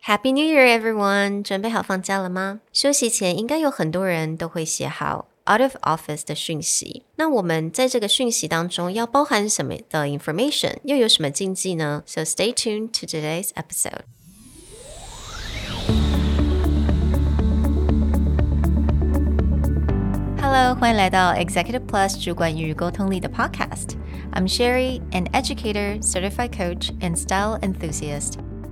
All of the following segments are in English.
Happy New Year, everyone！准备好放假了吗？休息前应该有很多人都会写好 out of office 的讯息。那我们在这个讯息当中要包含什么的 information，又有什么禁忌呢？So stay tuned to today's episode. Hello，欢迎来到 Executive Plus 主管与沟通力的 Podcast。I'm Sherry, an educator, certified coach, and style enthusiast.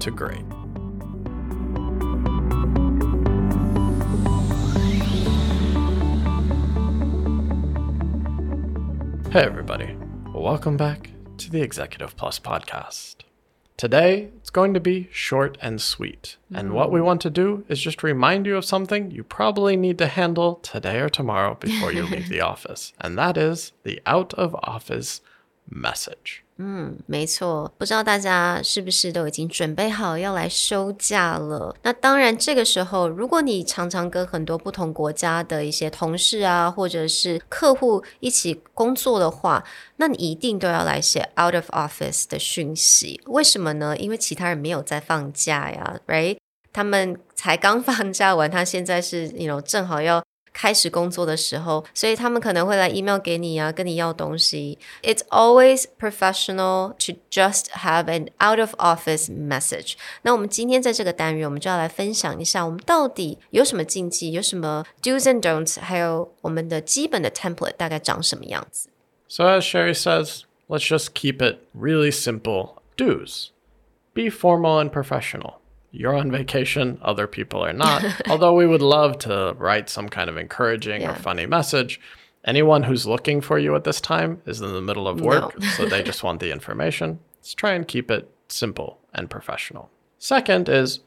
to great. Hey, everybody. Welcome back to the Executive Plus podcast. Today, it's going to be short and sweet. And mm-hmm. what we want to do is just remind you of something you probably need to handle today or tomorrow before you leave the office. And that is the out of office message. 嗯没错，不知道大家是不是都已经准备好要来休假了？那当然，这个时候，如果你常常跟很多不同国家的一些同事啊，或者是客户一起工作的话，那你一定都要来写 out of office 的讯息。为什么呢？因为其他人没有在放假呀，right？他们才刚放假完，他现在是，you know，正好要。开始工作的时候，所以他们可能会来 email 给你啊，跟你要东西。It's always professional to just have an out of office message。那我们今天在这个单元，我们就要来分享一下，我们到底有什么禁忌，有什么 do's and don'ts，还有我们的基本的 template 大概长什么样子。 So, as Sherry says, let's just keep it really simple. Do's be formal and professional. You're on vacation, other people are not. Although we would love to write some kind of encouraging Yeah. or funny message. Anyone who's looking for you at this time is in the middle of work, No. so they just want the information. Let's try and keep it simple and professional. Second is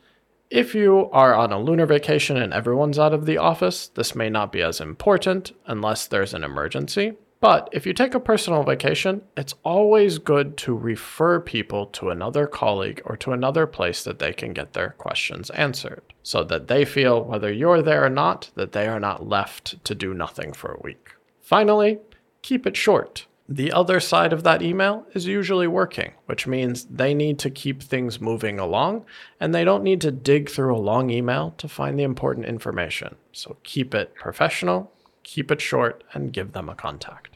if you are on a lunar vacation and everyone's out of the office, this may not be as important unless there's an emergency. But if you take a personal vacation, it's always good to refer people to another colleague or to another place that they can get their questions answered so that they feel, whether you're there or not, that they are not left to do nothing for a week. Finally, keep it short. The other side of that email is usually working, which means they need to keep things moving along and they don't need to dig through a long email to find the important information. So keep it professional, keep it short, and give them a contact.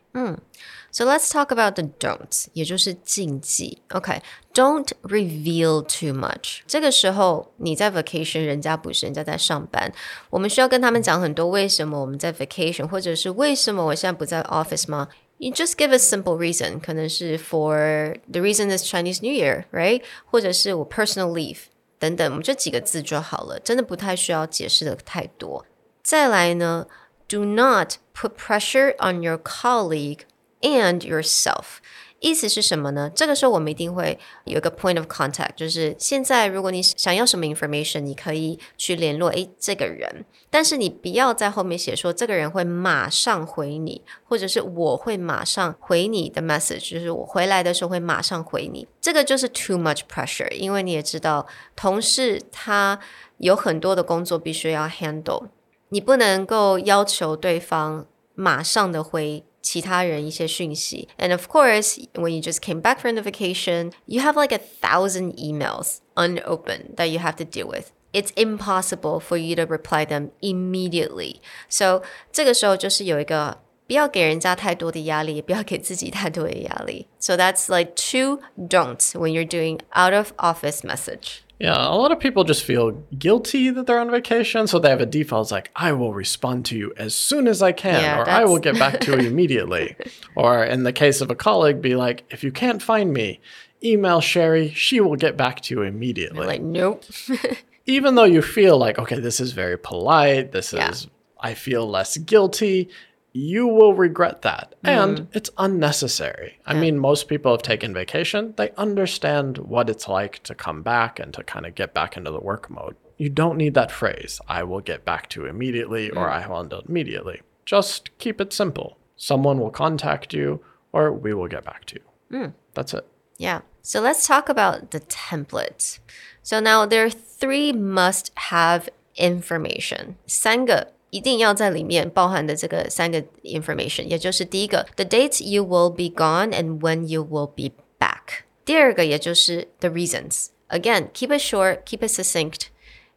So let's talk about the don'ts，也就是禁忌。OK，don't、reveal too much。这个时候你在 vacation，人家不是，人家在上班，我们需要跟他们讲很多为什么我们在 vacation，或者是为什么我现在不在 office 吗？You just give a simple reason，可能是 for the reason is Chinese New Year，right？或者是我 personal leave 等等，我们就几个字就好了，真的不太需要解释的太多。再来呢 ，do not put pressure on your colleague and yourself。意思是什么呢？这个时候我们一定会有一个 point of contact，就是现在如果你想要什么 information，你可以去联络诶这个人，但是你不要在后面写说这个人会马上回你，或者是我会马上回你的 message，就是我回来的时候会马上回你，这个就是 too much pressure，因为你也知道同事他有很多的工作必须要 handle。你不能够要求对方马上的回其他人一些讯息。And of course, when you just came back from the vacation, you have like a thousand emails unopened that you have to deal with. It's impossible for you to reply them immediately. So 这个时候就是有一个不要给人家太多的压力，也不要给自己太多的压力。So that's like two don'ts when you're doing out of office message. Yeah, a lot of people just feel guilty that they're on vacation, so they have a default it's like, I will respond to you as soon as I can, Yeah, or I will get back to you immediately. or in the case of a colleague, be like, if you can't find me, email Sherry, she will get back to you immediately. Like, nope. Even though you feel like, okay, this is very polite, this Yeah. is, I feel less guilty, you will regret that. And mm-hmm. it's unnecessary. I mean, most people have taken vacation, they understand what it's like to come back and to kind of get back into the work mode. You don't need that phrase, I will get back to immediately or mm. I will end immediately. Just keep it simple. Someone will contact you or we will get back to you. Mm. That's it. Yeah. So let's talk about the templates. So now there are three must have information. 三个一定要在里面包含的这个三个 information，也就是第一个，the dates you will be gone and when you will be back。第二个也就是 the reasons。Again, keep it short, keep it succinct.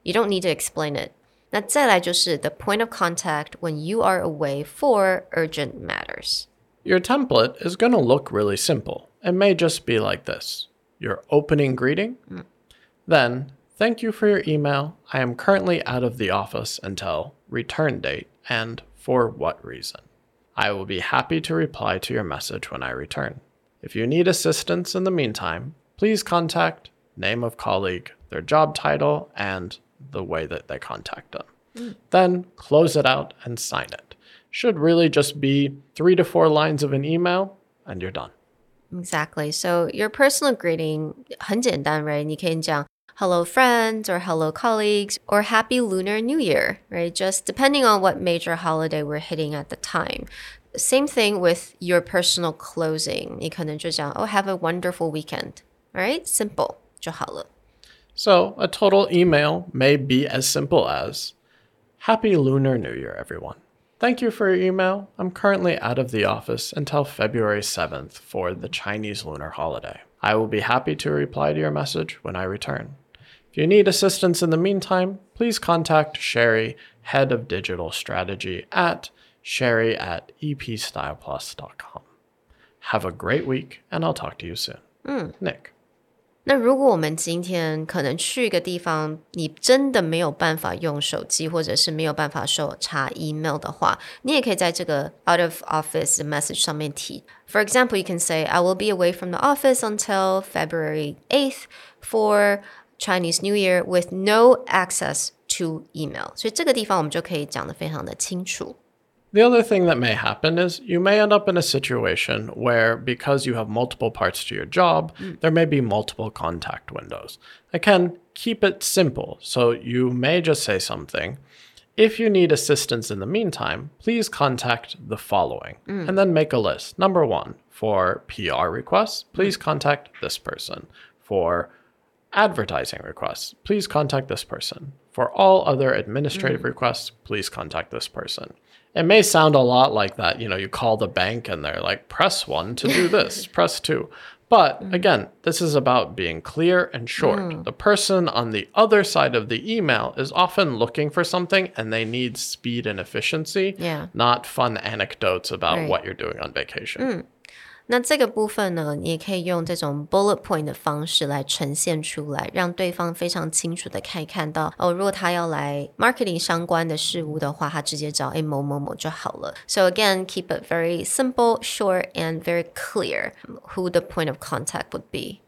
You don't need to explain it. 那再来就是 the point of contact when you are away for urgent matters. Your template is going to look really simple. It may just be like this your opening greeting, then, thank you for your email. I am currently out of the office until return date and for what reason. I will be happy to reply to your message when I return. If you need assistance in the meantime, please contact name of colleague, their job title, and the way that they contact them. Then close it out and sign it. Should really just be three to four lines of an email, and you're done. Exactly. So your personal greeting 很简单, right? 你可以讲 hello friends or hello colleagues or happy lunar new year, right? Just depending on what major holiday we're hitting at the time. Same thing with your personal closing. 你可能就讲 oh have a wonderful weekend. All right? Simple 就好了. So, a total email may be as simple as Happy Lunar New Year, everyone. Thank you for your email. I'm currently out of the office until February 7th for the Chinese lunar holiday. I will be happy to reply to your message when I return. If you need assistance in the meantime, please contact Sherry, Head of Digital Strategy, at sherry at epstyleplus.com. Have a great week, and I'll talk to you soon. Nick. 那如果我们今天可能去一个地方，你真的没有办法用手机，或者是没有办法手查 email 的话，你也可以在这个 out of office message 上面提。For example, you can say, "I will be away from the office until February 8th for Chinese New Year with no access to email." 所以这个地方我们就可以讲得非常的清楚。 The other thing that may happen is you may end up in a situation where, because you have multiple parts to your job, there may be multiple contact windows. Again, keep it simple. So you may just say something. If you need assistance in the meantime, please contact the following and then make a list. Number one, for PR requests, please contact this person. For advertising requests, please contact this person. For all other administrative mm. requests, please contact this person. It may sound a lot like that. You know, you call the bank and they're like, press one to do this, press two. But mm. again, this is about being clear and short. Mm. The person on the other side of the email is often looking for something and they need speed and efficiency, Yeah. not fun anecdotes about Right. what you're doing on vacation. 那这个部分呢，你也可以用这种 bullet point 的方式来呈现出来，让对方非常清楚的可以看到哦。如果他要来 marketing 相关的事物的话，他直接找诶某某某就好了。So again, keep it very simple, short, and very clear who the point of contact would be.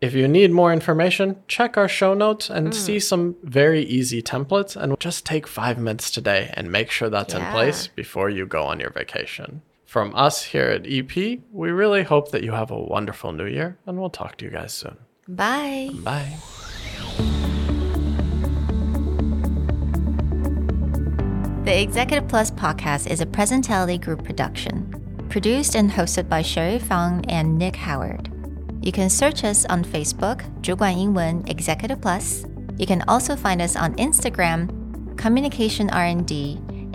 If you need more information, check our show notes and see some very easy templates. And just take five minutes today and make sure that's in Yeah. place before you go on your vacation. From us here at EP, we really hope that you have a wonderful new year, and we'll talk to you guys soon. Bye. Bye. The Executive Plus podcast is a Presentality Group production, produced and hosted by Sherry Fang and Nick Howard. You can search us on Facebook, 主管英文 Executive Plus. You can also find us on Instagram, Communication R&D,